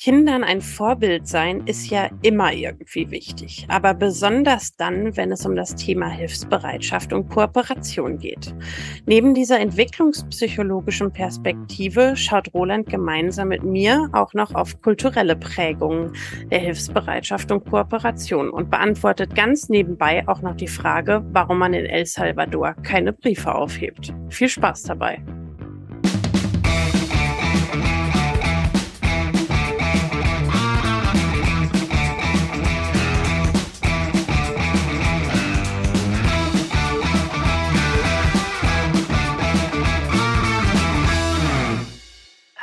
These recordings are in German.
Kindern ein Vorbild sein ist ja immer irgendwie wichtig, aber besonders dann, wenn es um das Thema Hilfsbereitschaft und Kooperation geht. Neben dieser entwicklungspsychologischen Perspektive schaut Roland gemeinsam mit mir auch noch auf kulturelle Prägungen der Hilfsbereitschaft und Kooperation und beantwortet ganz nebenbei auch noch die Frage, warum man in El Salvador keine Briefe aufhebt. Viel Spaß dabei!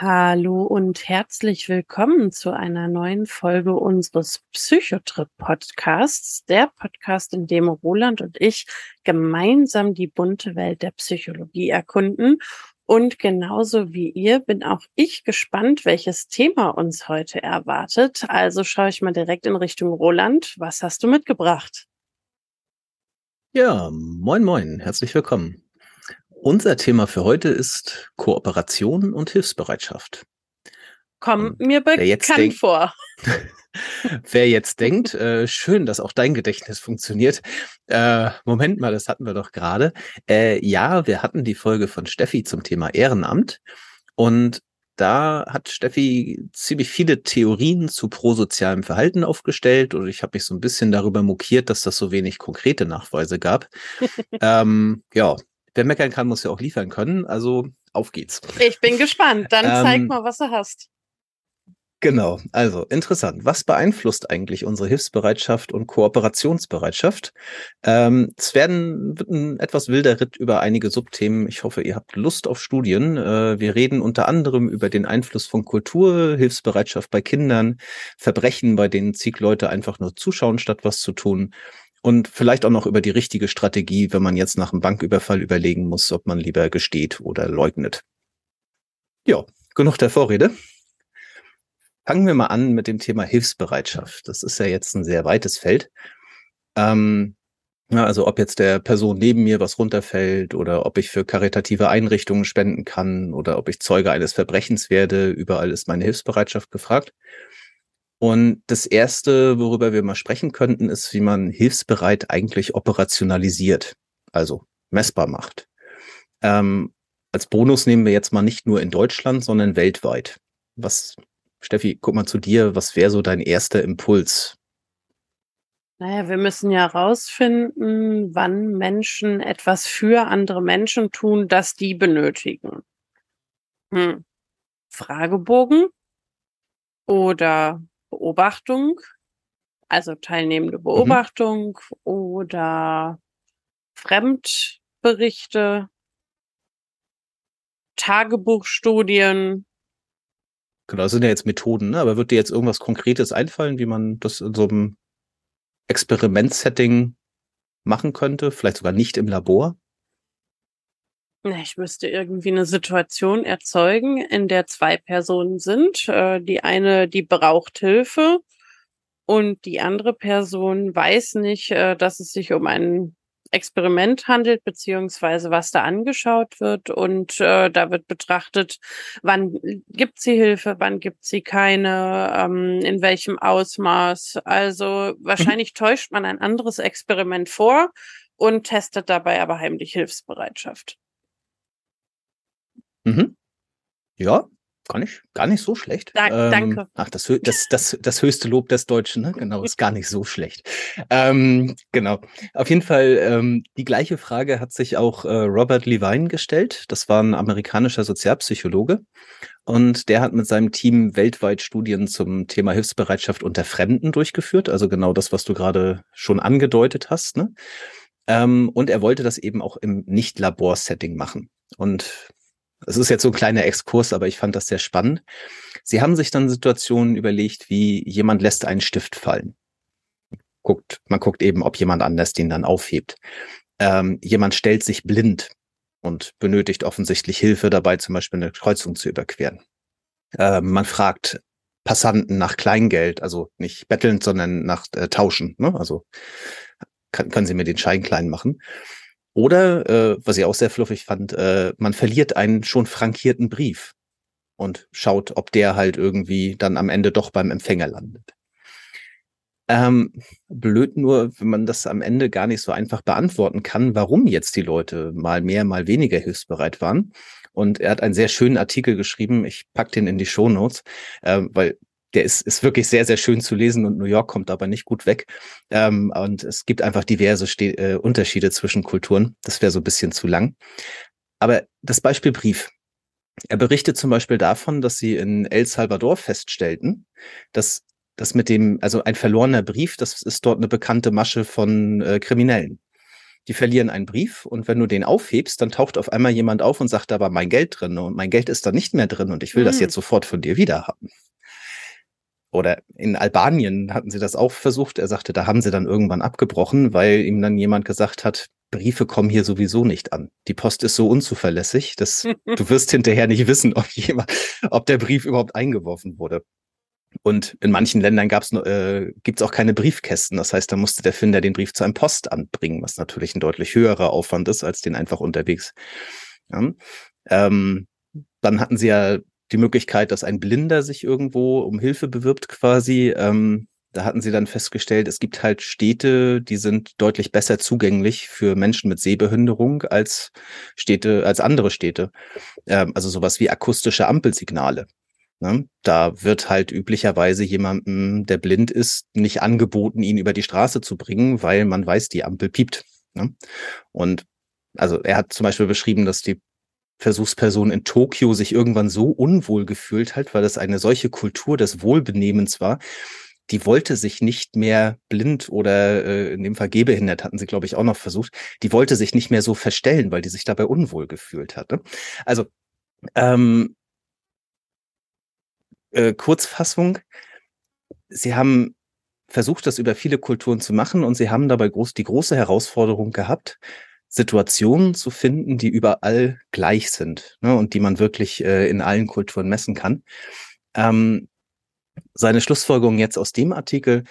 Hallo und herzlich willkommen zu einer neuen Folge unseres Psychotrip-Podcasts, der Podcast, in dem Roland und ich gemeinsam die bunte Welt der Psychologie erkunden. Und genauso wie ihr bin auch ich gespannt, welches Thema uns heute erwartet. Also schaue ich mal direkt in Richtung Roland. Was hast du mitgebracht? Ja, moin, moin, herzlich willkommen. Unser Thema für heute ist Kooperation und Hilfsbereitschaft. Komm mir bekannt vor. Wer jetzt denkt, äh, schön, dass auch dein Gedächtnis funktioniert. Äh, Moment mal, das hatten wir doch gerade. Äh, ja, wir hatten die Folge von Steffi zum Thema Ehrenamt. Und da hat Steffi ziemlich viele Theorien zu prosozialem Verhalten aufgestellt. Und ich habe mich so ein bisschen darüber mokiert, dass das so wenig konkrete Nachweise gab. ähm, ja, wer meckern kann, muss ja auch liefern können. Also auf geht's. Ich bin gespannt. Dann ähm, zeig mal, was du hast. Genau, also interessant. Was beeinflusst eigentlich unsere Hilfsbereitschaft und Kooperationsbereitschaft? Ähm, es werden wird ein etwas wilder Ritt über einige Subthemen. Ich hoffe, ihr habt Lust auf Studien. Äh, wir reden unter anderem über den Einfluss von Kultur, Hilfsbereitschaft bei Kindern, Verbrechen, bei denen Ziegleute einfach nur zuschauen, statt was zu tun und vielleicht auch noch über die richtige Strategie, wenn man jetzt nach einem Banküberfall überlegen muss, ob man lieber gesteht oder leugnet. Ja, genug der Vorrede. Fangen wir mal an mit dem Thema Hilfsbereitschaft. Das ist ja jetzt ein sehr weites Feld. Ähm, also ob jetzt der Person neben mir was runterfällt oder ob ich für karitative Einrichtungen spenden kann oder ob ich Zeuge eines Verbrechens werde, überall ist meine Hilfsbereitschaft gefragt. Und das erste, worüber wir mal sprechen könnten, ist, wie man hilfsbereit eigentlich operationalisiert, also messbar macht. Ähm, als Bonus nehmen wir jetzt mal nicht nur in Deutschland, sondern weltweit. Was, Steffi, guck mal zu dir, was wäre so dein erster Impuls? Naja, wir müssen ja rausfinden, wann Menschen etwas für andere Menschen tun, das die benötigen. Hm. Fragebogen oder Beobachtung, also teilnehmende mhm. Beobachtung mhm. oder Fremdberichte, Tagebuchstudien. Genau, das sind ja jetzt Methoden, ne? aber wird dir jetzt irgendwas Konkretes einfallen, wie man das in so einem Experimentsetting machen könnte? Vielleicht sogar nicht im Labor? Ich müsste irgendwie eine Situation erzeugen, in der zwei Personen sind. Äh, die eine, die braucht Hilfe und die andere Person weiß nicht, äh, dass es sich um ein Experiment handelt, beziehungsweise was da angeschaut wird. Und äh, da wird betrachtet, wann gibt sie Hilfe, wann gibt sie keine, ähm, in welchem Ausmaß. Also mhm. wahrscheinlich mhm. täuscht man ein anderes Experiment vor und testet dabei aber heimlich Hilfsbereitschaft. Mhm. Ja, gar nicht, gar nicht so schlecht. Da, ähm, danke. Ach, das, das, das, das höchste Lob des Deutschen, ne? Genau, ist gar nicht so schlecht. Ähm, genau. Auf jeden Fall, ähm, die gleiche Frage hat sich auch äh, Robert Levine gestellt. Das war ein amerikanischer Sozialpsychologe. Und der hat mit seinem Team weltweit Studien zum Thema Hilfsbereitschaft unter Fremden durchgeführt. Also genau das, was du gerade schon angedeutet hast. Ne? Ähm, und er wollte das eben auch im Nicht-Labor-Setting machen. Und es ist jetzt so ein kleiner Exkurs, aber ich fand das sehr spannend. Sie haben sich dann Situationen überlegt, wie jemand lässt einen Stift fallen. Guckt, man guckt eben, ob jemand anders den dann aufhebt. Ähm, jemand stellt sich blind und benötigt offensichtlich Hilfe dabei, zum Beispiel eine Kreuzung zu überqueren. Ähm, man fragt Passanten nach Kleingeld, also nicht bettelnd, sondern nach äh, Tauschen. Ne? Also kann, können Sie mir den Schein klein machen? Oder, äh, was ich auch sehr fluffig fand, äh, man verliert einen schon frankierten Brief. und schaut, ob der halt irgendwie dann am Ende doch beim Empfänger landet. Ähm, blöd nur, wenn man das am Ende gar nicht so einfach beantworten kann, warum jetzt die Leute mal mehr, mal weniger hilfsbereit waren. Und er hat einen sehr schönen Artikel geschrieben. Ich pack den in die Show Notes, äh, weil der ist, ist wirklich sehr, sehr schön zu lesen und New York kommt aber nicht gut weg. Ähm, und es gibt einfach diverse Ste äh, Unterschiede zwischen Kulturen. Das wäre so ein bisschen zu lang. Aber das Beispiel Brief. Er berichtet zum Beispiel davon, dass sie in El Salvador feststellten, dass das mit dem, also ein verlorener Brief, das ist dort eine bekannte Masche von äh, Kriminellen. Die verlieren einen Brief und wenn du den aufhebst, dann taucht auf einmal jemand auf und sagt, da war mein Geld drin und mein Geld ist da nicht mehr drin und ich will mhm. das jetzt sofort von dir wieder haben. Oder in Albanien hatten sie das auch versucht. Er sagte, da haben sie dann irgendwann abgebrochen, weil ihm dann jemand gesagt hat, Briefe kommen hier sowieso nicht an. Die Post ist so unzuverlässig, dass du wirst hinterher nicht wissen, ob jemand, ob der Brief überhaupt eingeworfen wurde. Und in manchen Ländern gab's, äh, gibt es auch keine Briefkästen. Das heißt, da musste der Finder den Brief zu einem Postamt bringen, was natürlich ein deutlich höherer Aufwand ist, als den einfach unterwegs. Ja. Ähm, dann hatten sie ja die Möglichkeit, dass ein Blinder sich irgendwo um Hilfe bewirbt quasi. Ähm, da hatten sie dann festgestellt, es gibt halt Städte, die sind deutlich besser zugänglich für Menschen mit Sehbehinderung als Städte, als andere Städte. Ähm, also sowas wie akustische Ampelsignale. Ne? Da wird halt üblicherweise jemandem, der blind ist, nicht angeboten, ihn über die Straße zu bringen, weil man weiß, die Ampel piept. Ne? Und also er hat zum Beispiel beschrieben, dass die Versuchsperson in Tokio sich irgendwann so unwohl gefühlt hat, weil das eine solche Kultur des Wohlbenehmens war. Die wollte sich nicht mehr blind oder äh, in dem Fall gehbehindert, hatten sie, glaube ich, auch noch versucht. Die wollte sich nicht mehr so verstellen, weil die sich dabei unwohl gefühlt hatte. Also ähm, äh, Kurzfassung, sie haben versucht, das über viele Kulturen zu machen und sie haben dabei groß, die große Herausforderung gehabt, Situationen zu finden, die überall gleich sind ne, und die man wirklich äh, in allen Kulturen messen kann. Ähm, seine Schlussfolgerung jetzt aus dem Artikel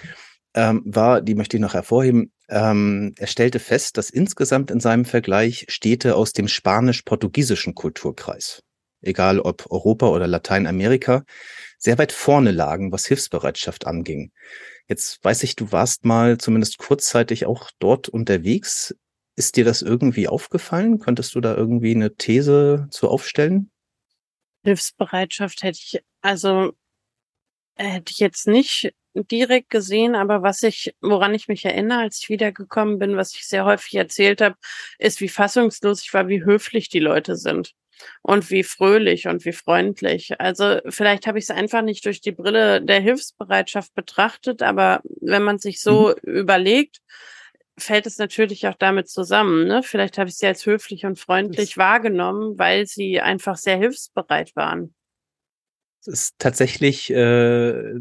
ähm, war, die möchte ich noch hervorheben, ähm, er stellte fest, dass insgesamt in seinem Vergleich Städte aus dem spanisch-portugiesischen Kulturkreis, egal ob Europa oder Lateinamerika, sehr weit vorne lagen, was Hilfsbereitschaft anging. Jetzt weiß ich, du warst mal zumindest kurzzeitig auch dort unterwegs. Ist dir das irgendwie aufgefallen? Könntest du da irgendwie eine These zu aufstellen? Hilfsbereitschaft hätte ich, also hätte ich jetzt nicht direkt gesehen, aber was ich, woran ich mich erinnere, als ich wiedergekommen bin, was ich sehr häufig erzählt habe, ist, wie fassungslos ich war, wie höflich die Leute sind und wie fröhlich und wie freundlich. Also vielleicht habe ich es einfach nicht durch die Brille der Hilfsbereitschaft betrachtet, aber wenn man sich so mhm. überlegt, fällt es natürlich auch damit zusammen. Ne? Vielleicht habe ich sie als höflich und freundlich das wahrgenommen, weil sie einfach sehr hilfsbereit waren. Ist tatsächlich, äh,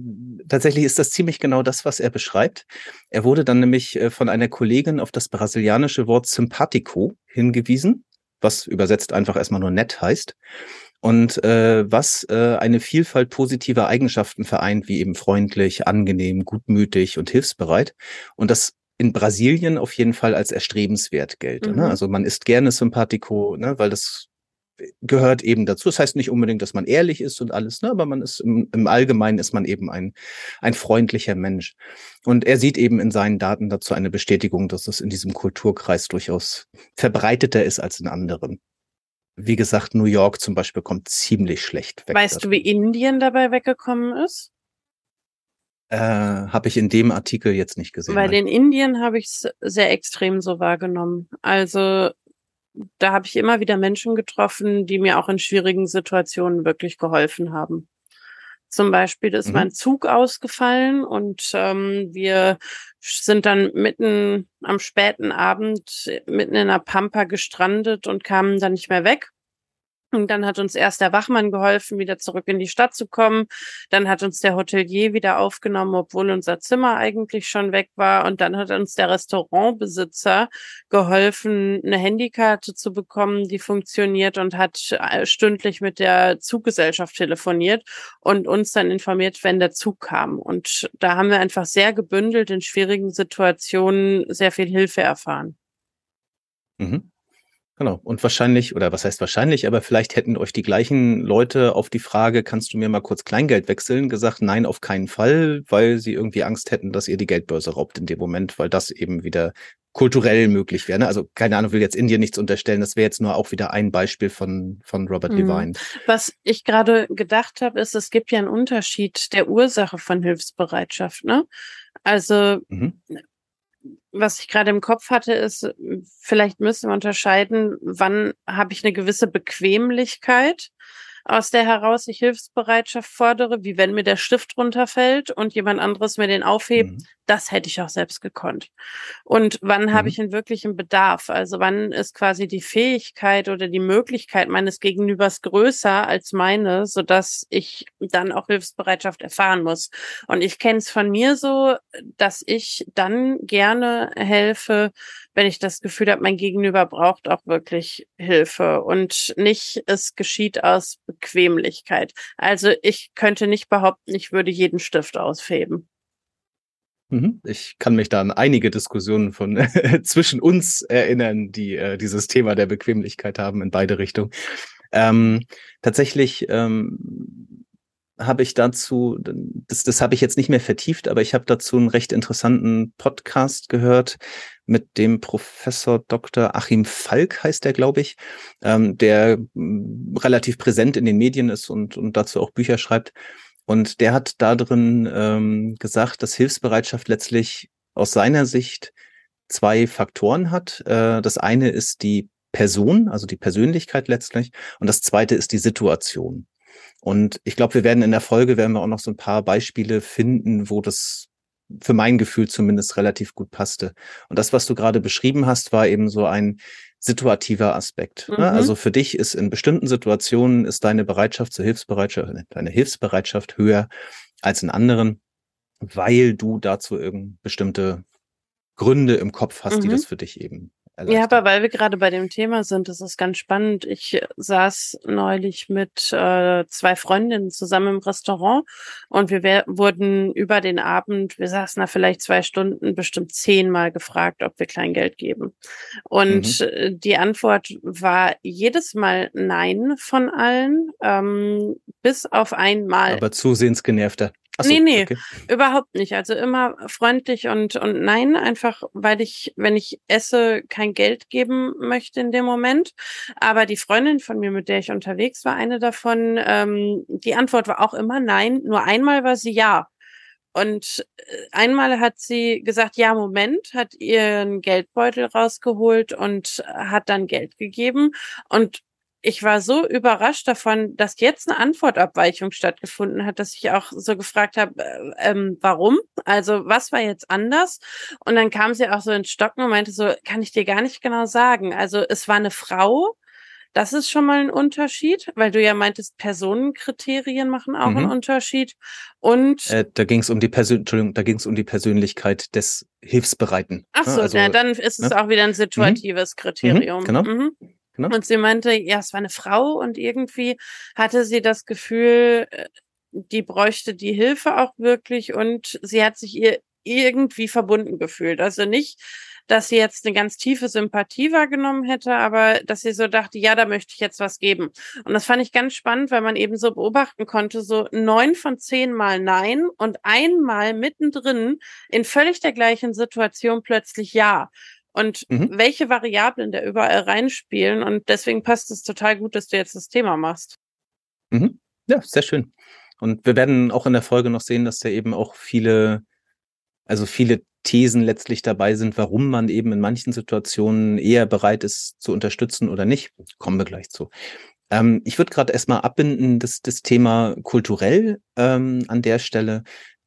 tatsächlich ist das ziemlich genau das, was er beschreibt. Er wurde dann nämlich äh, von einer Kollegin auf das brasilianische Wort simpatico hingewiesen was übersetzt einfach erstmal nur nett heißt. Und äh, was äh, eine Vielfalt positiver Eigenschaften vereint, wie eben freundlich, angenehm, gutmütig und hilfsbereit. Und das in Brasilien auf jeden Fall als erstrebenswert gelte. Ne? Mhm. Ne? Also man ist gerne Sympathico, ne? weil das gehört eben dazu. Das heißt nicht unbedingt, dass man ehrlich ist und alles, ne? aber man ist im, im Allgemeinen ist man eben ein, ein freundlicher Mensch. Und er sieht eben in seinen Daten dazu eine Bestätigung, dass es in diesem Kulturkreis durchaus verbreiteter ist als in anderen. Wie gesagt, New York zum Beispiel kommt ziemlich schlecht weg. Weißt davon. du, wie Indien dabei weggekommen ist? Äh, habe ich in dem Artikel jetzt nicht gesehen. Weil in Indien habe ich es sehr extrem so wahrgenommen. Also da habe ich immer wieder Menschen getroffen, die mir auch in schwierigen Situationen wirklich geholfen haben. Zum Beispiel ist mhm. mein Zug ausgefallen und ähm, wir sind dann mitten am späten Abend mitten in der Pampa gestrandet und kamen dann nicht mehr weg. Und dann hat uns erst der Wachmann geholfen, wieder zurück in die Stadt zu kommen. Dann hat uns der Hotelier wieder aufgenommen, obwohl unser Zimmer eigentlich schon weg war. Und dann hat uns der Restaurantbesitzer geholfen, eine Handykarte zu bekommen, die funktioniert und hat äh, stündlich mit der Zuggesellschaft telefoniert und uns dann informiert, wenn der Zug kam. Und da haben wir einfach sehr gebündelt in schwierigen Situationen sehr viel Hilfe erfahren. Mhm. Genau. Und wahrscheinlich, oder was heißt wahrscheinlich, aber vielleicht hätten euch die gleichen Leute auf die Frage, kannst du mir mal kurz Kleingeld wechseln, gesagt, nein, auf keinen Fall, weil sie irgendwie Angst hätten, dass ihr die Geldbörse raubt in dem Moment, weil das eben wieder kulturell möglich wäre. Ne? Also keine Ahnung, will jetzt Indien nichts unterstellen. Das wäre jetzt nur auch wieder ein Beispiel von, von Robert mhm. Levine. Was ich gerade gedacht habe, ist, es gibt ja einen Unterschied der Ursache von Hilfsbereitschaft. Ne? Also mhm was ich gerade im Kopf hatte, ist, vielleicht müssen wir unterscheiden, wann habe ich eine gewisse Bequemlichkeit aus der heraus ich Hilfsbereitschaft fordere, wie wenn mir der Stift runterfällt und jemand anderes mir den aufhebt, mhm. Das hätte ich auch selbst gekonnt. Und wann mhm. habe ich einen wirklichen Bedarf? Also wann ist quasi die Fähigkeit oder die Möglichkeit meines Gegenübers größer als meine, so dass ich dann auch Hilfsbereitschaft erfahren muss. Und ich kenne es von mir so, dass ich dann gerne helfe, wenn ich das Gefühl habe, mein Gegenüber braucht auch wirklich Hilfe und nicht, es geschieht aus Bequemlichkeit. Also ich könnte nicht behaupten, ich würde jeden Stift ausfeben. Mhm. Ich kann mich da an einige Diskussionen von zwischen uns erinnern, die äh, dieses Thema der Bequemlichkeit haben in beide Richtungen. Ähm, tatsächlich ähm, habe ich dazu, das, das habe ich jetzt nicht mehr vertieft, aber ich habe dazu einen recht interessanten Podcast gehört mit dem Professor Dr. Achim Falk, heißt der, glaube ich, ähm, der mm, relativ präsent in den Medien ist und, und dazu auch Bücher schreibt. Und der hat da drin ähm, gesagt, dass Hilfsbereitschaft letztlich aus seiner Sicht zwei Faktoren hat. Äh, das eine ist die Person, also die Persönlichkeit letztlich, und das zweite ist die Situation. Und ich glaube, wir werden in der Folge werden wir auch noch so ein paar Beispiele finden, wo das für mein Gefühl zumindest relativ gut passte. Und das, was du gerade beschrieben hast, war eben so ein situativer Aspekt. Ne? Mhm. Also für dich ist in bestimmten Situationen ist deine Bereitschaft zur Hilfsbereitschaft, deine Hilfsbereitschaft höher als in anderen, weil du dazu irgend bestimmte Gründe im Kopf hast, mhm. die das für dich eben ja, aber weil wir gerade bei dem Thema sind, das ist ganz spannend. Ich saß neulich mit äh, zwei Freundinnen zusammen im Restaurant und wir wurden über den Abend, wir saßen da vielleicht zwei Stunden, bestimmt zehnmal gefragt, ob wir Kleingeld geben. Und mhm. Die Antwort war jedes Mal Nein von allen, ähm, bis auf einmal. Aber zusehends genervter. Ach so, nee, nee, okay. überhaupt nicht. Also immer freundlich und, und nein, einfach weil ich, wenn ich esse, kein Geld geben möchte in dem Moment. Aber die Freundin von mir, mit der ich unterwegs war, eine davon, ähm, die Antwort war auch immer nein. Nur einmal war sie ja. Und äh, einmal hat sie gesagt, ja, Moment, hat ihren Geldbeutel rausgeholt und hat dann Geld gegeben. Und ich war so überrascht davon, dass jetzt eine Antwortabweichung stattgefunden hat, dass ich auch so gefragt habe, äh, ähm, warum? Also was war jetzt anders? Und dann kam sie auch so ins Stocken und meinte so, kann ich dir gar nicht genau sagen. Also es war eine Frau. Das ist schon mal ein Unterschied, weil du ja meintest, Personenkriterien machen auch mhm. einen Unterschied. Und äh, da ging es um die Persön Entschuldigung, da ging es um die Persönlichkeit des Hilfsbereiten. Ach ne? so, also, ja, dann ist es ne? auch wieder ein mhm. situatives mhm. Kriterium. Genau. Mhm. Genau. Und sie meinte, ja, es war eine Frau und irgendwie hatte sie das Gefühl, äh, die bräuchte die Hilfe auch wirklich und sie hat sich ihr irgendwie verbunden gefühlt. Also nicht, dass sie jetzt eine ganz tiefe Sympathie wahrgenommen hätte, aber dass sie so dachte, ja, da möchte ich jetzt was geben. Und das fand ich ganz spannend, weil man eben so beobachten konnte, so neun von zehn Mal Nein und einmal mittendrin in völlig der gleichen Situation plötzlich Ja und mhm. welche Variablen da überall reinspielen. Und deswegen passt es total gut, dass du jetzt das Thema machst. Mhm. Ja, sehr schön. Und wir werden auch in der Folge noch sehen, dass da eben auch viele, also viele Thesen letztlich dabei sind, warum man eben in manchen Situationen eher bereit ist zu unterstützen oder nicht. Kommen wir gleich zu. Ähm, ich würde gerade erstmal abbinden, das, das Thema kulturell ähm, an der Stelle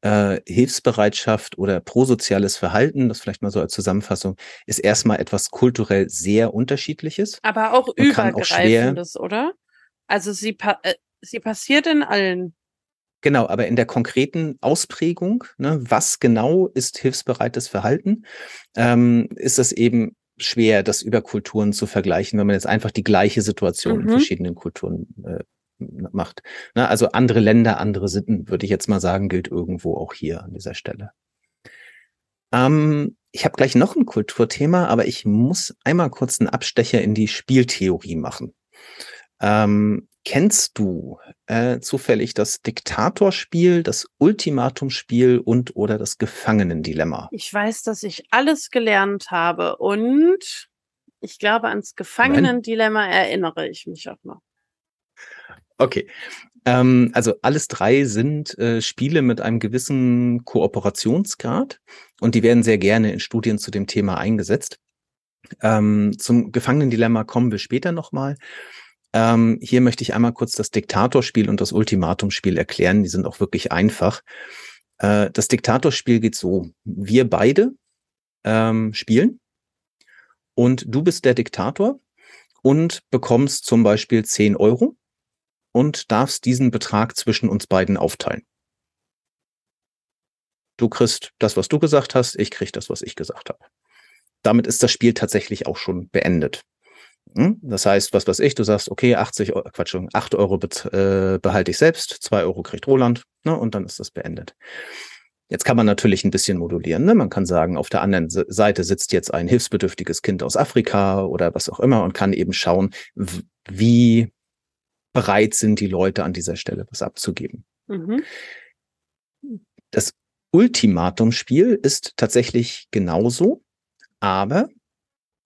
äh, Hilfsbereitschaft oder prosoziales Verhalten, das vielleicht mal so als Zusammenfassung, ist erstmal etwas kulturell sehr unterschiedliches. Aber auch übergreifendes, auch oder? Also sie, pa äh, sie passiert in allen. Genau, aber in der konkreten Ausprägung, ne, was genau ist hilfsbereites Verhalten, ähm, ist es eben schwer, das über Kulturen zu vergleichen, wenn man jetzt einfach die gleiche Situation mhm. in verschiedenen Kulturen äh, macht. Ne? Also andere Länder, andere Sitten, würde ich jetzt mal sagen, gilt irgendwo auch hier an dieser Stelle. Ähm, ich habe gleich noch ein Kulturthema, aber ich muss einmal kurz einen Abstecher in die Spieltheorie machen. Ähm, kennst du äh, zufällig das Diktatorspiel, das Ultimatumspiel und oder das Gefangenendilemma? Ich weiß, dass ich alles gelernt habe und ich glaube, ans Gefangenendilemma erinnere ich mich auch noch. Okay. Ähm, also alles drei sind äh, Spiele mit einem gewissen Kooperationsgrad und die werden sehr gerne in Studien zu dem Thema eingesetzt. Ähm, zum Gefangenendilemma kommen wir später nochmal. Ähm, hier möchte ich einmal kurz das Diktatorspiel und das Ultimatumspiel erklären. Die sind auch wirklich einfach. Äh, das Diktatorspiel geht so. Wir beide ähm, spielen und du bist der Diktator und bekommst zum Beispiel 10 Euro und darfst diesen Betrag zwischen uns beiden aufteilen. Du kriegst das, was du gesagt hast, ich krieg das, was ich gesagt habe. Damit ist das Spiel tatsächlich auch schon beendet. Hm? Das heißt, was weiß ich, du sagst, okay, 80 Euro, Quatsch, 8 Euro äh, behalte ich selbst, 2 Euro kriegt Roland, ne, und dann ist das beendet. Jetzt kann man natürlich ein bisschen modulieren. Ne? Man kann sagen, auf der anderen Seite sitzt jetzt ein hilfsbedürftiges Kind aus Afrika oder was auch immer und kann eben schauen, wie bereit sind die Leute an dieser Stelle was abzugeben. Mhm. Das Ultimatumspiel ist tatsächlich genauso, aber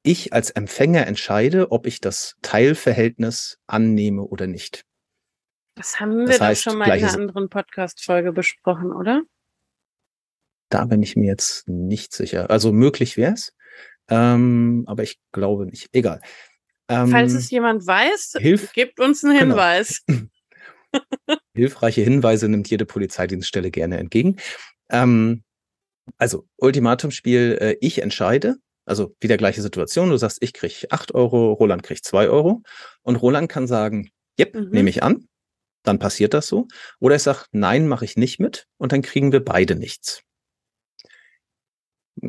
ich als Empfänger entscheide, ob ich das Teilverhältnis annehme oder nicht. Das haben wir das heißt, doch schon mal in einer anderen Podcast-Folge besprochen, oder? Da bin ich mir jetzt nicht sicher. Also möglich wäre es, ähm, aber ich glaube nicht. Egal. Ähm, Falls es jemand weiß, hilf gebt uns einen genau. Hinweis. Genau. Hilfreiche Hinweise nimmt jede Polizeidienststelle gerne entgegen. Ähm, also Ultimatumspiel, äh, ich entscheide, also wieder gleiche Situation. Du sagst, ich krieg acht Euro, Roland kriegt zwei Euro. Und Roland kann sagen, yep, mhm. nehme ich an. Dann passiert das so. Oder ich sage, nein, mache ich nicht mit. Und dann kriegen wir beide nichts.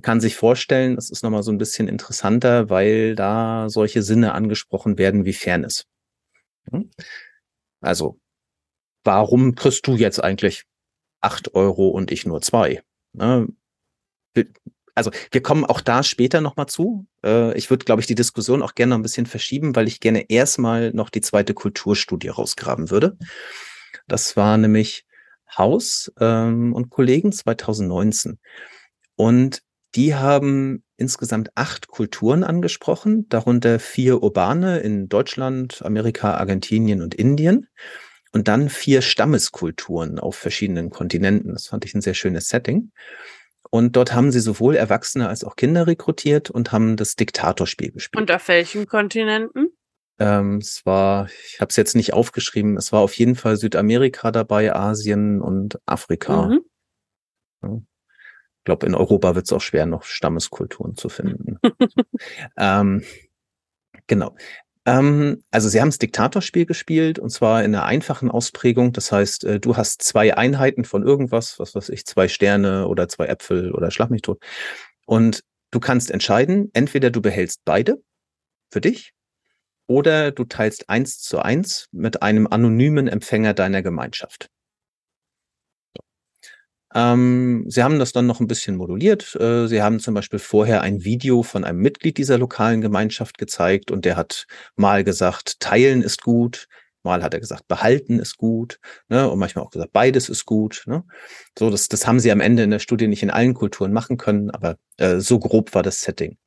Kann sich vorstellen, das ist nochmal so ein bisschen interessanter, weil da solche Sinne angesprochen werden wie Fairness. Also, warum kriegst du jetzt eigentlich acht Euro und ich nur zwei? Ne? also wir kommen auch da später nochmal zu. Äh, ich würde, glaube ich, die Diskussion auch gerne noch ein bisschen verschieben, weil ich gerne erstmal noch die zweite Kulturstudie rausgraben würde. Das war nämlich Haus ähm, und Kollegen 2019. Und die haben insgesamt acht Kulturen angesprochen, darunter vier urbane in Deutschland, Amerika, Argentinien und Indien. Und dann vier Stammeskulturen auf verschiedenen Kontinenten. Das fand ich ein sehr schönes Setting. Und dort haben sie sowohl Erwachsene als auch Kinder rekrutiert und haben das Diktatorspiel gespielt. Und auf welchen Kontinenten? Ähm, es war, ich habe es jetzt nicht aufgeschrieben, es war auf jeden Fall Südamerika dabei, Asien und Afrika. Mhm. Ja. Ich glaube, in Europa wird es auch schwer, noch Stammeskulturen zu finden. ähm, genau. Ähm, also sie haben das Diktatorspiel gespielt und zwar in einer einfachen Ausprägung. Das heißt, äh, du hast zwei Einheiten von irgendwas, was weiß ich, zwei Sterne oder zwei Äpfel oder schlag mich tot. Und du kannst entscheiden, entweder du behältst beide für dich oder du teilst eins zu eins mit einem anonymen Empfänger deiner Gemeinschaft. Ähm, sie haben das dann noch ein bisschen moduliert. Äh, sie haben zum Beispiel vorher ein Video von einem Mitglied dieser lokalen Gemeinschaft gezeigt und der hat mal gesagt, teilen ist gut, mal hat er gesagt, behalten ist gut, ne, und manchmal auch gesagt, beides ist gut. Ne? So, das, das haben sie am Ende in der Studie nicht in allen Kulturen machen können, aber äh, so grob war das Setting.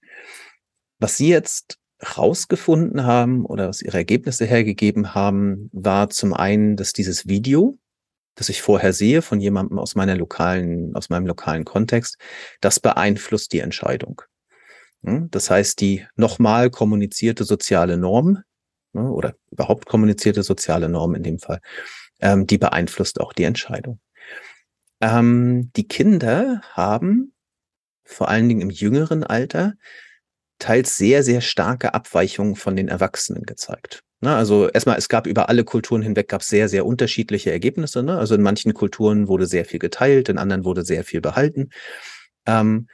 Was sie jetzt rausgefunden haben oder was ihre Ergebnisse hergegeben haben, war zum einen, dass dieses Video das ich vorher sehe von jemandem aus meiner lokalen, aus meinem lokalen Kontext, das beeinflusst die Entscheidung. Hm? Das heißt, die nochmal kommunizierte soziale Norm ne, oder überhaupt kommunizierte soziale Norm in dem Fall, ähm, die beeinflusst auch die Entscheidung. Ähm, die Kinder haben vor allen Dingen im jüngeren Alter teils sehr, sehr starke Abweichungen von den Erwachsenen gezeigt. Ne, also erstmal, es gab über alle Kulturen hinweg gab sehr, sehr unterschiedliche Ergebnisse. Ne? Also in manchen Kulturen wurde sehr viel geteilt, in anderen wurde sehr viel behalten. Ähm,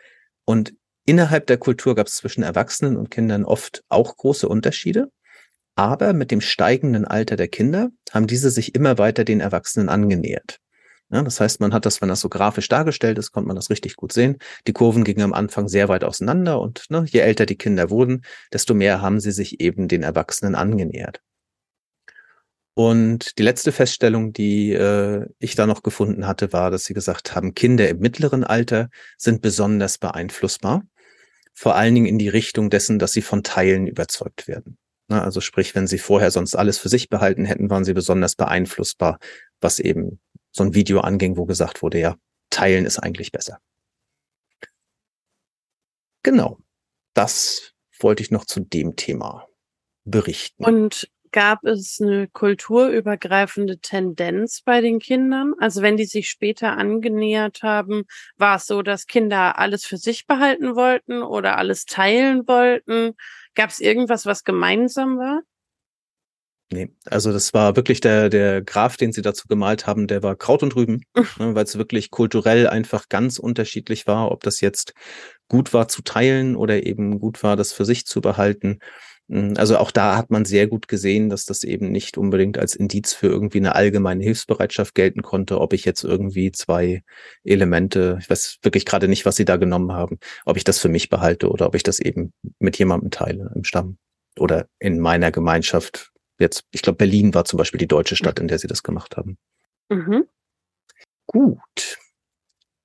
und innerhalb der Kultur gab es zwischen Erwachsenen und Kindern oft auch große Unterschiede. Aber mit dem steigenden Alter der Kinder haben diese sich immer weiter den Erwachsenen angenähert. Ja, das heißt, man hat das, wenn das so grafisch dargestellt ist, konnte man das richtig gut sehen. Die Kurven gingen am Anfang sehr weit auseinander und ne, je älter die Kinder wurden, desto mehr haben sie sich eben den Erwachsenen angenähert. Und die letzte Feststellung, die äh, ich da noch gefunden hatte, war, dass sie gesagt haben, Kinder im mittleren Alter sind besonders beeinflussbar. Vor allen Dingen in die Richtung dessen, dass sie von Teilen überzeugt werden. Na, also sprich, wenn sie vorher sonst alles für sich behalten hätten, waren sie besonders beeinflussbar, was eben so ein Video anging, wo gesagt wurde, ja, teilen ist eigentlich besser. Genau. Das wollte ich noch zu dem Thema berichten. Und gab es eine kulturübergreifende Tendenz bei den Kindern? Also wenn die sich später angenähert haben, war es so, dass Kinder alles für sich behalten wollten oder alles teilen wollten? Gab es irgendwas, was gemeinsam war? Nee, also das war wirklich der, der Graph, den sie dazu gemalt haben, der war Kraut und Rüben, ne, weil es wirklich kulturell einfach ganz unterschiedlich war, ob das jetzt gut war zu teilen oder eben gut war, das für sich zu behalten. Hm, also auch da hat man sehr gut gesehen, dass das eben nicht unbedingt als Indiz für irgendwie eine allgemeine Hilfsbereitschaft gelten konnte, ob ich jetzt irgendwie zwei Elemente, ich weiß wirklich gerade nicht, was sie da genommen haben, ob ich das für mich behalte oder ob ich das eben mit jemandem teile im Stamm oder in meiner Gemeinschaft Jetzt, ich glaube, Berlin war zum Beispiel die deutsche Stadt, in der sie das gemacht haben. Mhm. Gut.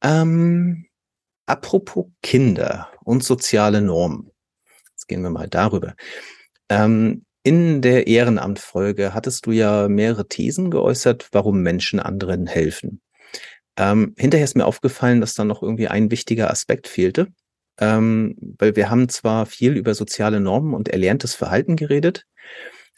Ähm, apropos Kinder und soziale Normen. Jetzt gehen wir mal darüber. Ähm, in der Ehrenamtfolge hattest du ja mehrere Thesen geäußert, warum Menschen anderen helfen. Ähm, hinterher ist mir aufgefallen, dass da noch irgendwie ein wichtiger Aspekt fehlte. Ähm, weil wir haben zwar viel über soziale Normen und erlerntes Verhalten geredet,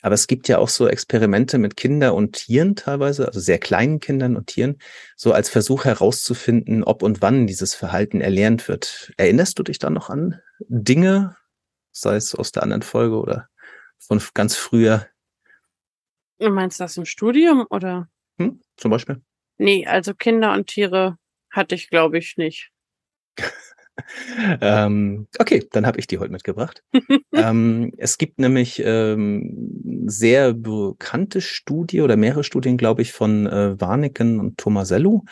aber es gibt ja auch so Experimente mit Kindern und Tieren teilweise, also sehr kleinen Kindern und Tieren, so als Versuch herauszufinden, ob und wann dieses Verhalten erlernt wird. Erinnerst du dich da noch an Dinge, sei es aus der anderen Folge oder von ganz früher? Du meinst das im Studium oder? Hm, zum Beispiel? Nee, also Kinder und Tiere hatte ich, glaube ich, nicht. Ähm, okay, dann habe ich die heute mitgebracht. ähm, es gibt nämlich ähm, sehr bekannte Studie oder mehrere Studien, glaube ich, von äh, Warneken und Tomasello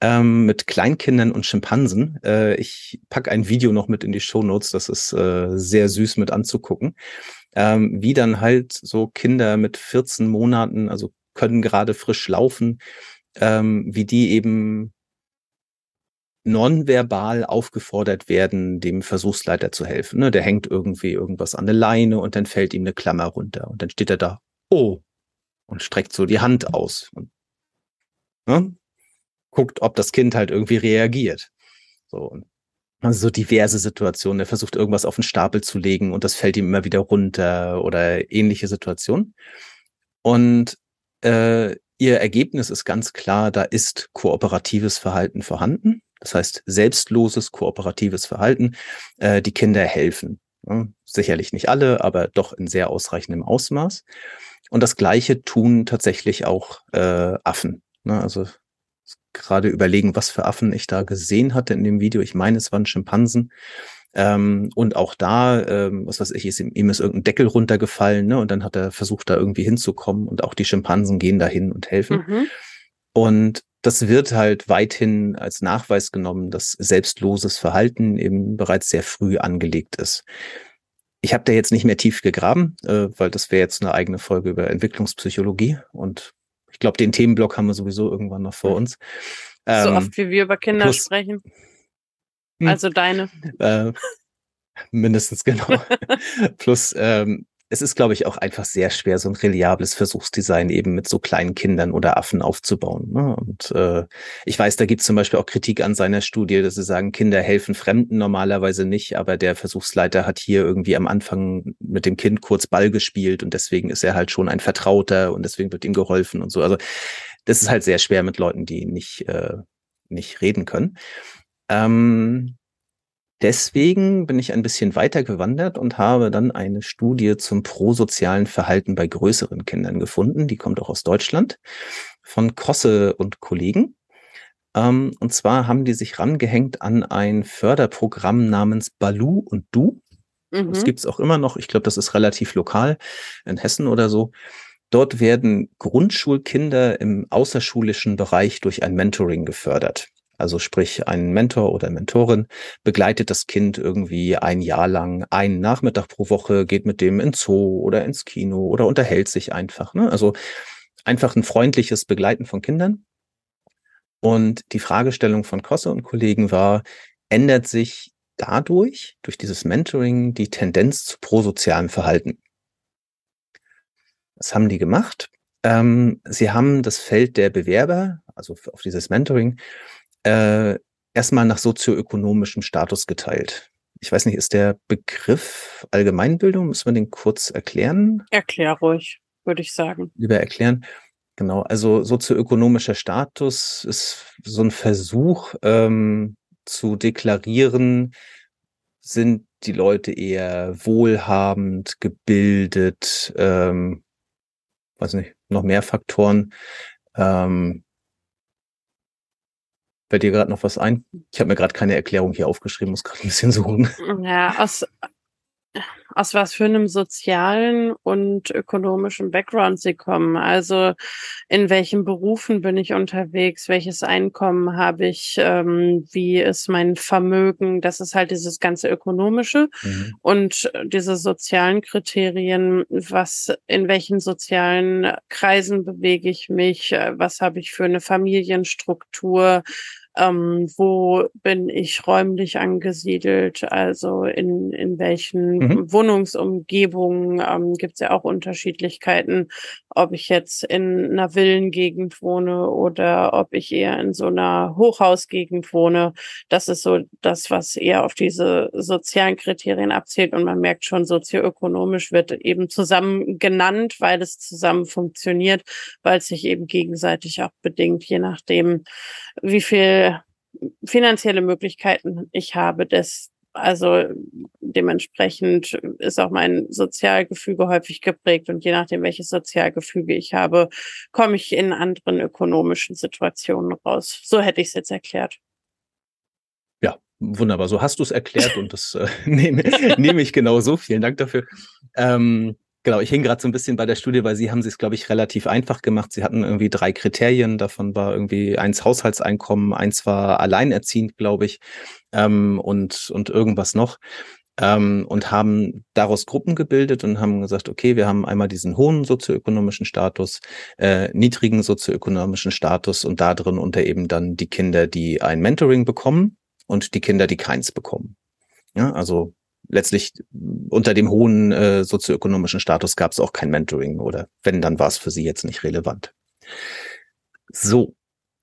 ähm, mit Kleinkindern und Schimpansen. Äh, ich pack ein Video noch mit in die Show Notes, das ist äh, sehr süß mit anzugucken. Ähm, wie dann halt so Kinder mit 14 Monaten, also können gerade frisch laufen, ähm, wie die eben nonverbal aufgefordert werden, dem Versuchsleiter zu helfen. Ne? Der hängt irgendwie irgendwas an der Leine und dann fällt ihm eine Klammer runter und dann steht er da, oh, und streckt so die Hand aus und ne? guckt, ob das Kind halt irgendwie reagiert. So, also so diverse Situationen. Er versucht irgendwas auf den Stapel zu legen und das fällt ihm immer wieder runter oder ähnliche Situationen. Und äh, ihr Ergebnis ist ganz klar, da ist kooperatives Verhalten vorhanden. Das heißt, selbstloses, kooperatives Verhalten. Äh, die Kinder helfen. Ja, sicherlich nicht alle, aber doch in sehr ausreichendem Ausmaß. Und das Gleiche tun tatsächlich auch äh, Affen. Ne? Also gerade überlegen, was für Affen ich da gesehen hatte in dem Video. Ich meine, es waren Schimpansen. Ähm, und auch da, ähm, was weiß ich, ist ihm, ihm ist irgendein Deckel runtergefallen, ne? Und dann hat er versucht, da irgendwie hinzukommen. Und auch die Schimpansen gehen dahin und helfen. Mhm. Und das wird halt weithin als Nachweis genommen, dass selbstloses Verhalten eben bereits sehr früh angelegt ist. Ich habe da jetzt nicht mehr tief gegraben, äh, weil das wäre jetzt eine eigene Folge über Entwicklungspsychologie und ich glaube, den Themenblock haben wir sowieso irgendwann noch vor uns. Ähm, so oft wie wir über Kinder plus, sprechen. Hm. Also deine. Äh, mindestens genau. plus ähm, es ist, glaube ich, auch einfach sehr schwer, so ein reliables Versuchsdesign eben mit so kleinen Kindern oder Affen aufzubauen. Ne? Und äh, ich weiß, da gibt es zum Beispiel auch Kritik an seiner Studie, dass sie sagen, Kinder helfen Fremden normalerweise nicht, aber der Versuchsleiter hat hier irgendwie am Anfang mit dem Kind kurz Ball gespielt und deswegen ist er halt schon ein Vertrauter und deswegen wird ihm geholfen und so. Also das ist halt sehr schwer mit Leuten, die nicht, äh, nicht reden können. Ähm, Deswegen bin ich ein bisschen weiter gewandert und habe dann eine Studie zum prosozialen Verhalten bei größeren Kindern gefunden. Die kommt auch aus Deutschland von Kosse und Kollegen. Ähm, und zwar haben die sich rangehängt an ein Förderprogramm namens Balu und Du. Mhm. Das gibt's auch immer noch. Ich glaube, das ist relativ lokal in Hessen oder so. Dort werden Grundschulkinder im außerschulischen Bereich durch ein Mentoring gefördert. Also sprich, ein Mentor oder Mentorin begleitet das Kind irgendwie ein Jahr lang, einen Nachmittag pro Woche, geht mit dem ins Zoo oder ins Kino oder unterhält sich einfach. Ne? Also einfach ein freundliches Begleiten von Kindern. Und die Fragestellung von Kosse und Kollegen war, ändert sich dadurch, durch dieses Mentoring, die Tendenz zu prosozialem Verhalten? Was haben die gemacht? Ähm, sie haben das Feld der Bewerber, also auf dieses Mentoring, äh, erstmal nach sozioökonomischem Status geteilt. Ich weiß nicht, ist der Begriff Allgemeinbildung, müssen wir den kurz erklären? Erklär ruhig, würde ich sagen. Lieber erklären. Genau, also sozioökonomischer Status ist so ein Versuch ähm, zu deklarieren, sind die Leute eher wohlhabend, gebildet, ähm, weiß nicht, noch mehr Faktoren. Ähm, Fällt dir gerade noch was ein? Ich habe mir gerade keine Erklärung hier aufgeschrieben, muss gerade ein bisschen suchen. Ja, aus, aus was für einem sozialen und ökonomischen Background sie kommen. Also in welchen Berufen bin ich unterwegs, welches Einkommen habe ich, ähm, wie ist mein Vermögen, das ist halt dieses ganze ökonomische mhm. und diese sozialen Kriterien, was in welchen sozialen Kreisen bewege ich mich, was habe ich für eine Familienstruktur, ähm, wo bin ich räumlich angesiedelt, also in, in welchen mhm. Wohnungsumgebungen ähm, gibt es ja auch Unterschiedlichkeiten, ob ich jetzt in einer Villengegend wohne oder ob ich eher in so einer Hochhausgegend wohne. Das ist so das, was eher auf diese sozialen Kriterien abzielt und man merkt schon, sozioökonomisch wird eben zusammen genannt, weil es zusammen funktioniert, weil es sich eben gegenseitig auch bedingt, je nachdem, wie viel finanzielle Möglichkeiten ich habe, das also dementsprechend ist auch mein Sozialgefüge häufig geprägt und je nachdem, welches Sozialgefüge ich habe, komme ich in anderen ökonomischen Situationen raus. So hätte ich es jetzt erklärt. Ja, wunderbar. So hast du es erklärt und das äh, nehme, nehme ich genau so. Vielen Dank dafür. Ähm, Genau, ich hing gerade so ein bisschen bei der Studie, weil Sie haben es, glaube ich, relativ einfach gemacht. Sie hatten irgendwie drei Kriterien. Davon war irgendwie eins Haushaltseinkommen, eins war alleinerziehend, glaube ich, ähm, und, und irgendwas noch. Ähm, und haben daraus Gruppen gebildet und haben gesagt, okay, wir haben einmal diesen hohen sozioökonomischen Status, äh, niedrigen sozioökonomischen Status und da drin unter eben dann die Kinder, die ein Mentoring bekommen und die Kinder, die keins bekommen. Ja, also letztlich unter dem hohen äh, sozioökonomischen Status gab es auch kein Mentoring oder wenn, dann war es für sie jetzt nicht relevant. So,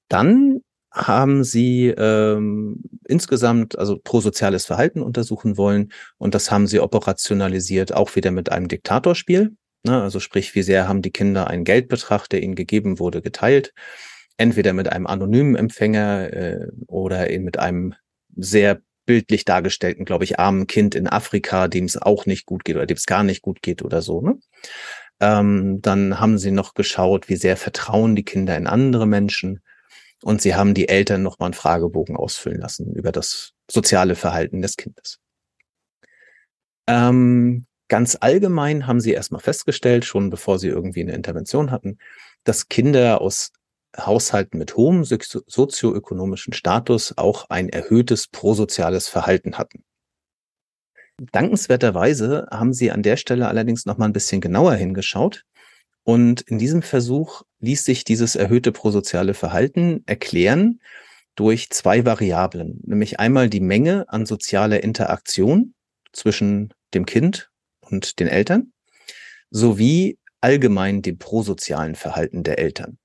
dann haben sie ähm, insgesamt also prosoziales Verhalten untersuchen wollen und das haben sie operationalisiert, auch wieder mit einem Diktatorspiel. Ne? Also sprich, wie sehr haben die Kinder einen Geldbetrag, der ihnen gegeben wurde, geteilt. Entweder mit einem anonymen Empfänger äh, oder eben mit einem sehr bildlich dargestellten, glaube ich, armen Kind in Afrika, dem es auch nicht gut geht oder dem es gar nicht gut geht oder so. Ne? Ähm, dann haben sie noch geschaut, wie sehr vertrauen die Kinder in andere Menschen. Und sie haben die Eltern nochmal einen Fragebogen ausfüllen lassen über das soziale Verhalten des Kindes. Ähm, ganz allgemein haben sie erstmal festgestellt, schon bevor sie irgendwie eine Intervention hatten, dass Kinder aus Haushalten mit hohem sozioökonomischen Status auch ein erhöhtes prosoziales Verhalten hatten. Dankenswerterweise haben sie an der Stelle allerdings noch mal ein bisschen genauer hingeschaut. Und in diesem Versuch ließ sich dieses erhöhte prosoziale Verhalten erklären durch zwei Variablen, nämlich einmal die Menge an sozialer Interaktion zwischen dem Kind und den Eltern sowie allgemein dem prosozialen Verhalten der Eltern.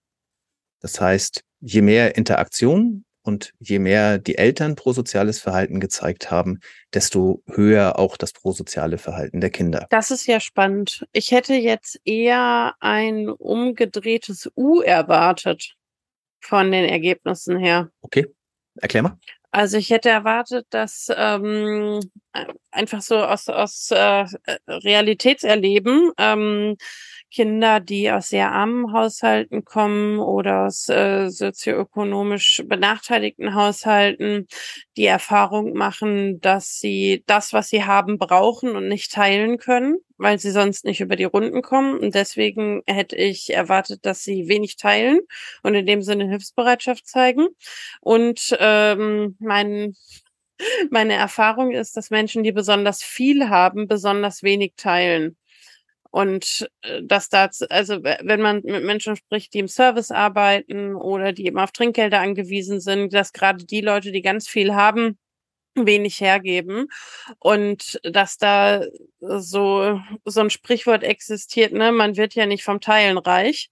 Das heißt, je mehr Interaktion und je mehr die Eltern prosoziales Verhalten gezeigt haben, desto höher auch das prosoziale Verhalten der Kinder. Das ist ja spannend. Ich hätte jetzt eher ein umgedrehtes U erwartet von den Ergebnissen her. Okay, erklär mal. Also ich hätte erwartet, dass ähm, einfach so aus, aus äh, Realitätserleben ähm, Kinder, die aus sehr armen Haushalten kommen oder aus äh, sozioökonomisch benachteiligten Haushalten, die Erfahrung machen, dass sie das, was sie haben, brauchen und nicht teilen können, weil sie sonst nicht über die Runden kommen. Und deswegen hätte ich erwartet, dass sie wenig teilen und in dem Sinne Hilfsbereitschaft zeigen. Und ähm, mein meine Erfahrung ist, dass Menschen, die besonders viel haben, besonders wenig teilen. Und äh, dass da, also wenn man mit Menschen spricht, die im Service arbeiten oder die eben auf Trinkgelder angewiesen sind, dass gerade die Leute, die ganz viel haben, wenig hergeben und dass da so so ein Sprichwort existiert, ne, man wird ja nicht vom Teilen reich.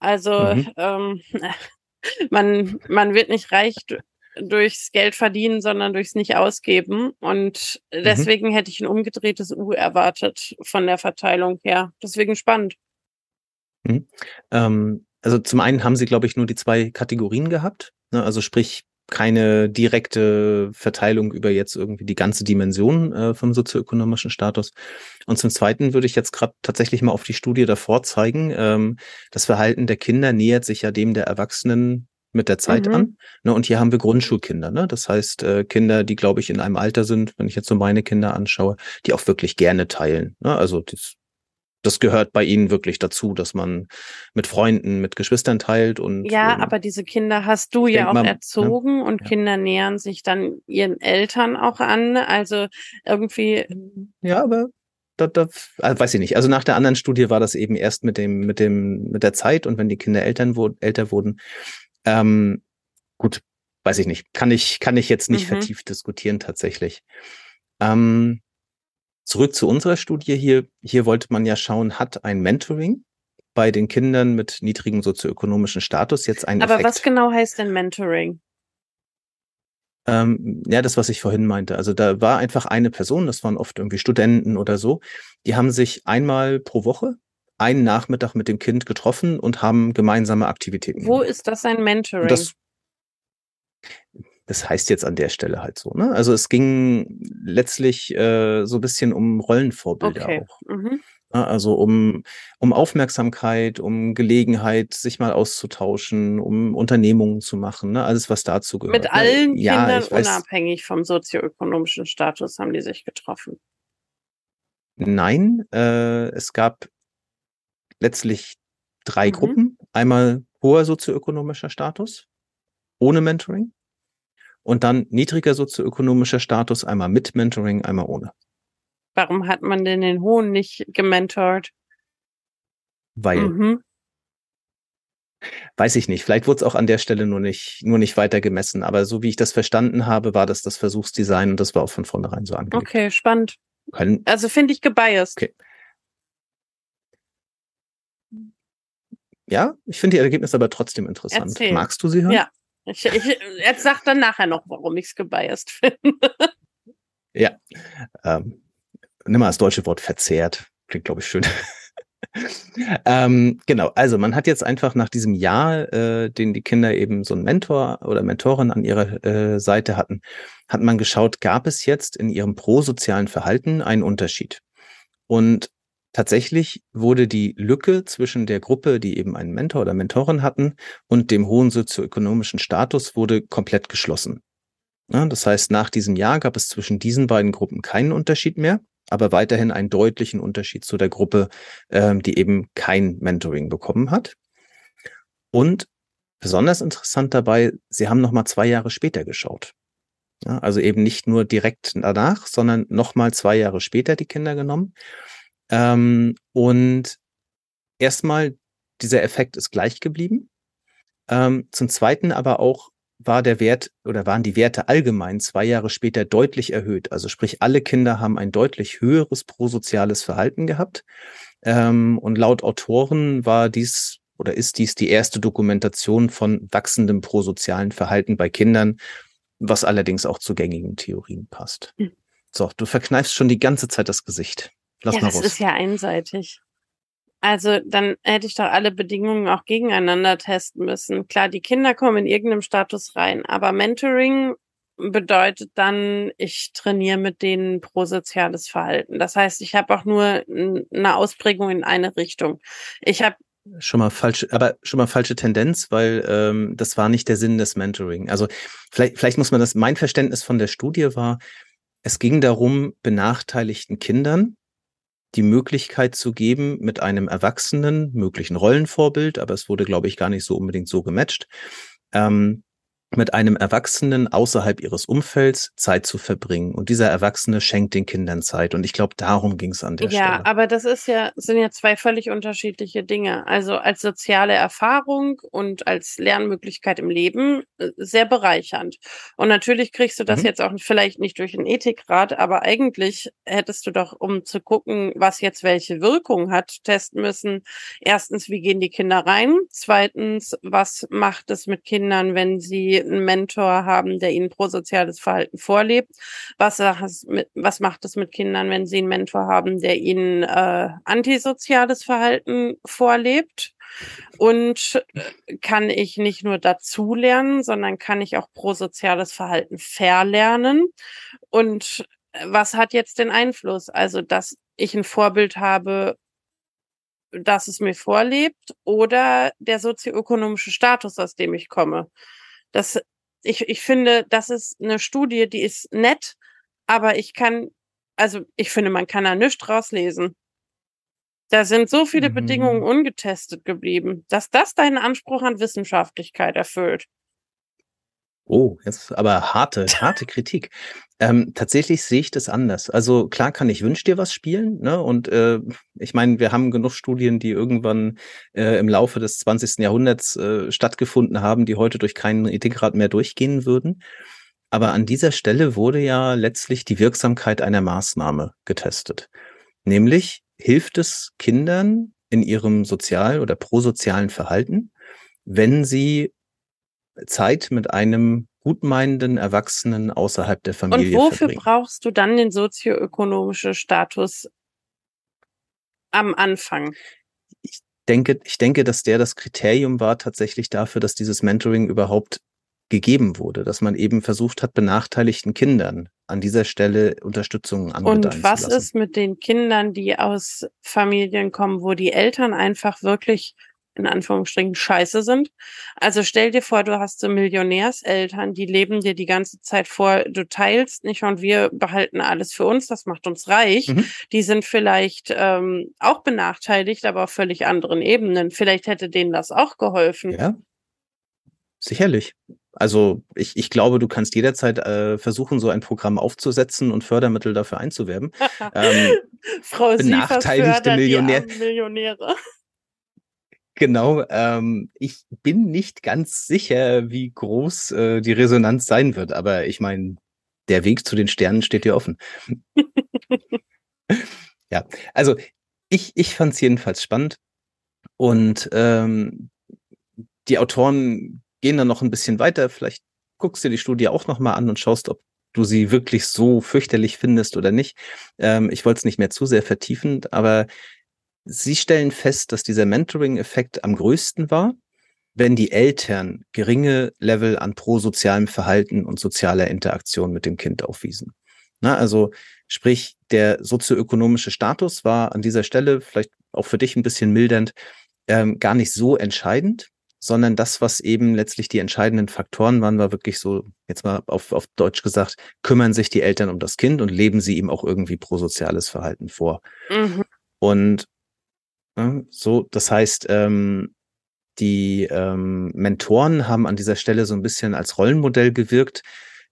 Also mhm. ähm, man man wird nicht reich durchs Geld verdienen, sondern durchs nicht ausgeben. Und mhm. deswegen mhm. hätte ich ein umgedrehtes U erwartet von der Verteilung her. Deswegen spannend. Mhm. Ähm, also zum einen haben sie, glaube ich, nur die zwei Kategorien gehabt. Ne? Also sprich, keine direkte Verteilung über jetzt irgendwie die ganze Dimension äh, vom sozioökonomischen Status. Und zum Zweiten würde ich jetzt gerade tatsächlich mal auf die Studie davor zeigen. Ähm, das Verhalten der Kinder nähert sich ja dem der Erwachsenen mit der Zeit mhm. an. Ne, und hier haben wir Grundschulkinder. Ne? Das heißt, äh, Kinder, die, glaube ich, in einem Alter sind, wenn ich jetzt so meine Kinder anschaue, die auch wirklich gerne teilen. Ne? Also das, das gehört bei ihnen wirklich dazu, dass man mit Freunden, mit Geschwistern teilt und ja, ähm, aber diese Kinder hast du ja auch mal, ne? erzogen ne? und ja. Kinder nähern sich dann ihren Eltern auch an. Also irgendwie. Ja, aber da, da, also weiß ich nicht. Also nach der anderen Studie war das eben erst mit dem, mit dem, mit der Zeit und wenn die Kinder Eltern wo, älter wurden, ähm, gut, weiß ich nicht. Kann ich, kann ich jetzt nicht mhm. vertieft diskutieren tatsächlich. Ähm, zurück zu unserer Studie hier. Hier wollte man ja schauen, hat ein Mentoring bei den Kindern mit niedrigem sozioökonomischen Status jetzt ein Aber Effekt? was genau heißt denn Mentoring? Ähm, ja, das, was ich vorhin meinte. Also da war einfach eine Person, das waren oft irgendwie Studenten oder so, die haben sich einmal pro Woche einen Nachmittag mit dem Kind getroffen und haben gemeinsame Aktivitäten. Wo gemacht. ist das ein Mentoring? Das, das heißt jetzt an der Stelle halt so. Ne? Also es ging letztlich äh, so ein bisschen um Rollenvorbilder okay. auch. Mhm. Also um, um Aufmerksamkeit, um Gelegenheit, sich mal auszutauschen, um Unternehmungen zu machen, ne? alles, was dazu gehört. Mit ne? allen ja, Kindern unabhängig vom sozioökonomischen Status haben die sich getroffen. Nein, äh, es gab letztlich drei mhm. Gruppen. Einmal hoher sozioökonomischer Status, ohne Mentoring. Und dann niedriger sozioökonomischer Status, einmal mit Mentoring, einmal ohne. Warum hat man denn den hohen nicht gementort? Weil. Mhm. Weiß ich nicht. Vielleicht wurde es auch an der Stelle nur nicht, nur nicht weiter gemessen. Aber so wie ich das verstanden habe, war das das Versuchsdesign und das war auch von vornherein so angelegt. Okay, spannend. Können, also finde ich gebiased. Okay. Ja, ich finde die Ergebnisse aber trotzdem interessant. Erzähl. Magst du sie hören? Ja. Ich, ich, jetzt sag dann nachher noch, warum ich es gebiased finde. ja. Ähm, nimm mal das deutsche Wort verzehrt. Klingt, glaube ich, schön. ähm, genau, also man hat jetzt einfach nach diesem Jahr, äh, den die Kinder eben so einen Mentor oder Mentorin an ihrer äh, Seite hatten, hat man geschaut, gab es jetzt in ihrem prosozialen Verhalten einen Unterschied? Und Tatsächlich wurde die Lücke zwischen der Gruppe, die eben einen Mentor oder Mentorin hatten, und dem hohen sozioökonomischen Status wurde komplett geschlossen. Ja, das heißt, nach diesem Jahr gab es zwischen diesen beiden Gruppen keinen Unterschied mehr, aber weiterhin einen deutlichen Unterschied zu der Gruppe, ähm, die eben kein Mentoring bekommen hat. Und besonders interessant dabei, sie haben nochmal zwei Jahre später geschaut. Ja, also eben nicht nur direkt danach, sondern nochmal zwei Jahre später die Kinder genommen ähm, und erstmal, dieser Effekt ist gleich geblieben. Ähm, zum Zweiten aber auch war der Wert oder waren die Werte allgemein zwei Jahre später deutlich erhöht. Also sprich, alle Kinder haben ein deutlich höheres prosoziales Verhalten gehabt. Ähm, und laut Autoren war dies oder ist dies die erste Dokumentation von wachsendem prosozialen Verhalten bei Kindern, was allerdings auch zu gängigen Theorien passt. Mhm. So, du verkneifst schon die ganze Zeit das Gesicht. Lass ja, mal das raus. ist ja einseitig. Also dann hätte ich doch alle Bedingungen auch gegeneinander testen müssen. Klar, die Kinder kommen in irgendeinem Status rein, aber Mentoring bedeutet dann, ich trainiere mit denen prosoziales Verhalten. Das heißt, ich habe auch nur eine Ausprägung in eine Richtung. Ich habe schon mal falsche, aber schon mal falsche Tendenz, weil ähm, das war nicht der Sinn des Mentoring. Also vielleicht, vielleicht muss man das, mein Verständnis von der Studie war, es ging darum, benachteiligten Kindern die Möglichkeit zu geben, mit einem erwachsenen, möglichen Rollenvorbild, aber es wurde, glaube ich, gar nicht so unbedingt so gematcht, ähm, mit einem Erwachsenen außerhalb ihres Umfelds Zeit zu verbringen. Und dieser Erwachsene schenkt den Kindern Zeit. Und ich glaube, darum ging es an der ja, Stelle. Ja, aber das ist ja, sind ja zwei völlig unterschiedliche Dinge. Also als soziale Erfahrung und als Lernmöglichkeit im Leben äh, sehr bereichernd. Und natürlich kriegst du das mhm. jetzt auch vielleicht nicht durch einen Ethikrat, aber eigentlich hättest du doch, um zu gucken, was jetzt welche Wirkung hat, testen müssen. Erstens, wie gehen die Kinder rein? Zweitens, was macht es mit Kindern, wenn sie einen Mentor haben, der ihnen prosoziales Verhalten vorlebt? Was, was macht es mit Kindern, wenn sie einen Mentor haben, der ihnen äh, antisoziales Verhalten vorlebt? Und äh, kann ich nicht nur dazulernen, sondern kann ich auch prosoziales Verhalten verlernen? Und was hat jetzt den Einfluss? Also, dass ich ein Vorbild habe, dass es mir vorlebt oder der sozioökonomische Status, aus dem ich komme. Das, ich, ich finde, das ist eine Studie, die ist nett, aber ich kann, also ich finde, man kann da nichts rauslesen. Da sind so viele mhm. Bedingungen ungetestet geblieben, dass das deinen Anspruch an Wissenschaftlichkeit erfüllt. Oh, jetzt aber harte, harte Kritik. Ähm, tatsächlich sehe ich das anders. Also klar kann ich Wünsch dir was spielen, ne? Und äh, ich meine, wir haben genug Studien, die irgendwann äh, im Laufe des 20. Jahrhunderts äh, stattgefunden haben, die heute durch keinen Ethikrat mehr durchgehen würden. Aber an dieser Stelle wurde ja letztlich die Wirksamkeit einer Maßnahme getestet. Nämlich hilft es Kindern in ihrem sozial- oder prosozialen Verhalten, wenn sie Zeit mit einem gutmeinenden Erwachsenen außerhalb der Familie Und wofür verbringen. brauchst du dann den sozioökonomischen Status am Anfang? Ich denke, ich denke, dass der das Kriterium war tatsächlich dafür, dass dieses Mentoring überhaupt gegeben wurde, dass man eben versucht hat, benachteiligten Kindern an dieser Stelle Unterstützung anbieten Und was ist mit den Kindern, die aus Familien kommen, wo die Eltern einfach wirklich in Anführungsstrichen scheiße sind. Also stell dir vor, du hast so Millionärseltern, die leben dir die ganze Zeit vor, du teilst nicht und wir behalten alles für uns, das macht uns reich. Mhm. Die sind vielleicht ähm, auch benachteiligt, aber auf völlig anderen Ebenen. Vielleicht hätte denen das auch geholfen. Ja, sicherlich. Also ich, ich glaube, du kannst jederzeit äh, versuchen, so ein Programm aufzusetzen und Fördermittel dafür einzuwerben. ähm, Frau benachteiligte Millionär Millionäre. Genau, ähm, ich bin nicht ganz sicher, wie groß äh, die Resonanz sein wird, aber ich meine, der Weg zu den Sternen steht dir offen. ja, also ich, ich fand es jedenfalls spannend und ähm, die Autoren gehen dann noch ein bisschen weiter. Vielleicht guckst du die Studie auch noch mal an und schaust, ob du sie wirklich so fürchterlich findest oder nicht. Ähm, ich wollte es nicht mehr zu sehr vertiefen, aber Sie stellen fest, dass dieser Mentoring-Effekt am größten war, wenn die Eltern geringe Level an prosozialem Verhalten und sozialer Interaktion mit dem Kind aufwiesen. Na, also sprich, der sozioökonomische Status war an dieser Stelle vielleicht auch für dich ein bisschen mildernd ähm, gar nicht so entscheidend, sondern das, was eben letztlich die entscheidenden Faktoren waren, war wirklich so, jetzt mal auf, auf Deutsch gesagt, kümmern sich die Eltern um das Kind und leben sie ihm auch irgendwie prosoziales Verhalten vor. Mhm. Und? So, das heißt, ähm, die ähm, Mentoren haben an dieser Stelle so ein bisschen als Rollenmodell gewirkt,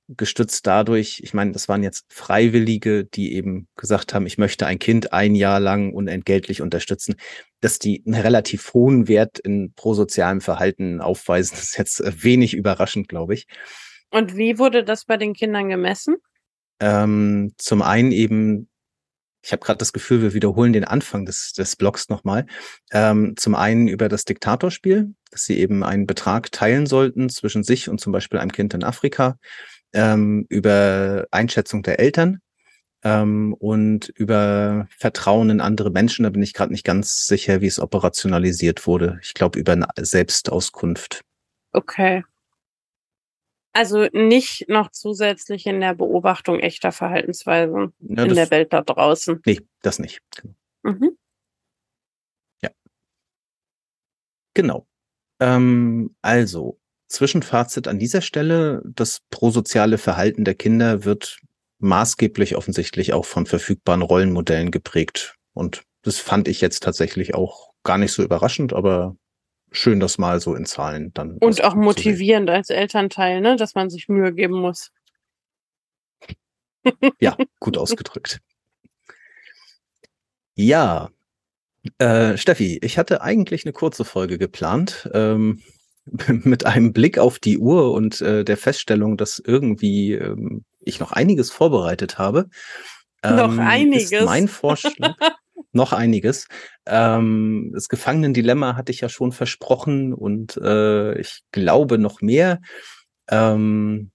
gestützt dadurch, ich meine, das waren jetzt Freiwillige, die eben gesagt haben, ich möchte ein Kind ein Jahr lang unentgeltlich unterstützen, dass die einen relativ hohen Wert in prosozialem Verhalten aufweisen, ist jetzt äh, wenig überraschend, glaube ich. Und wie wurde das bei den Kindern gemessen? Ähm, zum einen eben ich habe gerade das Gefühl, wir wiederholen den Anfang des, des Blogs nochmal. Ähm, zum einen über das Diktatorspiel, dass sie eben einen Betrag teilen sollten zwischen sich und zum Beispiel einem Kind in Afrika, ähm, über Einschätzung der Eltern ähm, und über Vertrauen in andere Menschen. Da bin ich gerade nicht ganz sicher, wie es operationalisiert wurde. Ich glaube über eine Selbstauskunft. Okay. Also nicht noch zusätzlich in der Beobachtung echter Verhaltensweisen ja, in der Welt da draußen. Nee, das nicht. Mhm. Ja. Genau. Ähm, also, Zwischenfazit an dieser Stelle, das prosoziale Verhalten der Kinder wird maßgeblich offensichtlich auch von verfügbaren Rollenmodellen geprägt. Und das fand ich jetzt tatsächlich auch gar nicht so überraschend, aber schön, das mal so in Zahlen dann. Und auch motivierend als Elternteil, ne, dass man sich Mühe geben muss. ja, gut ausgedrückt. Ja, äh, Steffi, ich hatte eigentlich eine kurze Folge geplant. Ähm, mit einem Blick auf die Uhr und äh, der Feststellung, dass irgendwie ähm, ich noch einiges vorbereitet habe. Ähm, noch einiges. Mein Vorschlag. noch einiges. Ähm, das Gefangenendilemma hatte ich ja schon versprochen und äh, ich glaube noch mehr. Ähm,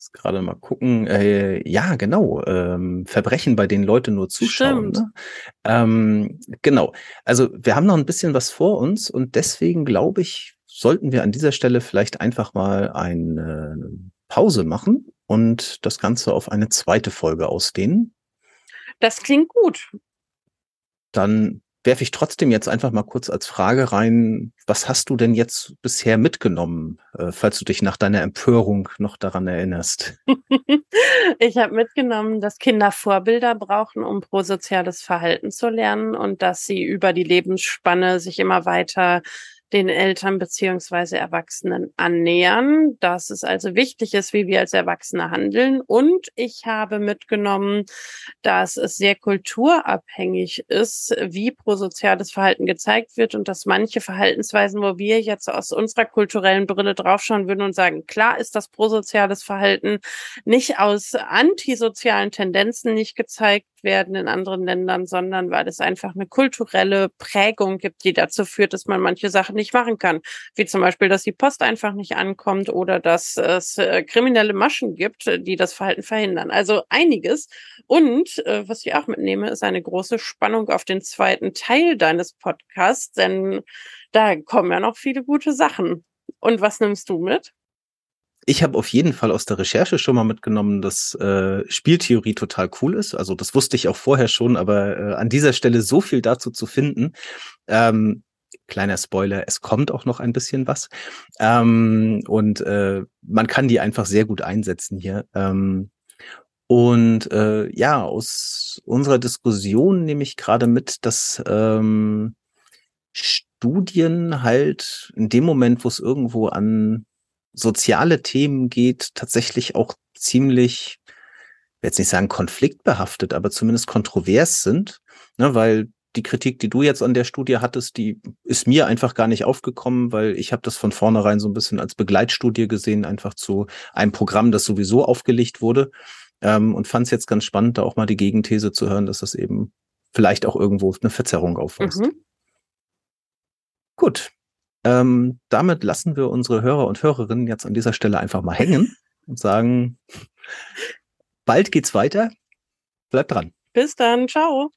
jetzt gerade mal gucken. Äh, ja, genau. Ähm, Verbrechen, bei denen Leute nur zuschauen. Ne? Ähm, genau. Also wir haben noch ein bisschen was vor uns und deswegen glaube ich, sollten wir an dieser Stelle vielleicht einfach mal eine Pause machen und das Ganze auf eine zweite Folge ausdehnen. Das klingt gut. Dann werfe ich trotzdem jetzt einfach mal kurz als Frage rein, was hast du denn jetzt bisher mitgenommen, äh, falls du dich nach deiner Empörung noch daran erinnerst? ich habe mitgenommen, dass Kinder Vorbilder brauchen, um prosoziales Verhalten zu lernen und dass sie über die Lebensspanne sich immer weiter den Eltern beziehungsweise Erwachsenen annähern, dass es also wichtig ist, wie wir als Erwachsene handeln. Und ich habe mitgenommen, dass es sehr kulturabhängig ist, wie prosoziales Verhalten gezeigt wird und dass manche Verhaltensweisen, wo wir jetzt aus unserer kulturellen Brille draufschauen würden und sagen, klar ist das prosoziales Verhalten nicht aus antisozialen Tendenzen nicht gezeigt werden in anderen Ländern, sondern weil es einfach eine kulturelle Prägung gibt, die dazu führt, dass man manche Sachen nicht machen kann. Wie zum Beispiel, dass die Post einfach nicht ankommt oder dass es äh, kriminelle Maschen gibt, die das Verhalten verhindern. Also einiges. Und äh, was ich auch mitnehme, ist eine große Spannung auf den zweiten Teil deines Podcasts, denn da kommen ja noch viele gute Sachen. Und was nimmst du mit? Ich habe auf jeden Fall aus der Recherche schon mal mitgenommen, dass äh, Spieltheorie total cool ist. Also das wusste ich auch vorher schon, aber äh, an dieser Stelle so viel dazu zu finden. Ähm, kleiner Spoiler, es kommt auch noch ein bisschen was. Ähm, und äh, man kann die einfach sehr gut einsetzen hier. Ähm, und äh, ja, aus unserer Diskussion nehme ich gerade mit, dass ähm, Studien halt in dem Moment, wo es irgendwo an soziale Themen geht, tatsächlich auch ziemlich, ich will jetzt nicht sagen konfliktbehaftet, aber zumindest kontrovers sind, ne, weil die Kritik, die du jetzt an der Studie hattest, die ist mir einfach gar nicht aufgekommen, weil ich habe das von vornherein so ein bisschen als Begleitstudie gesehen, einfach zu einem Programm, das sowieso aufgelegt wurde ähm, und fand es jetzt ganz spannend, da auch mal die Gegenthese zu hören, dass das eben vielleicht auch irgendwo eine Verzerrung aufweist. Mhm. Gut, ähm, damit lassen wir unsere Hörer und Hörerinnen jetzt an dieser Stelle einfach mal hängen und sagen, bald geht's weiter. Bleibt dran. Bis dann. Ciao.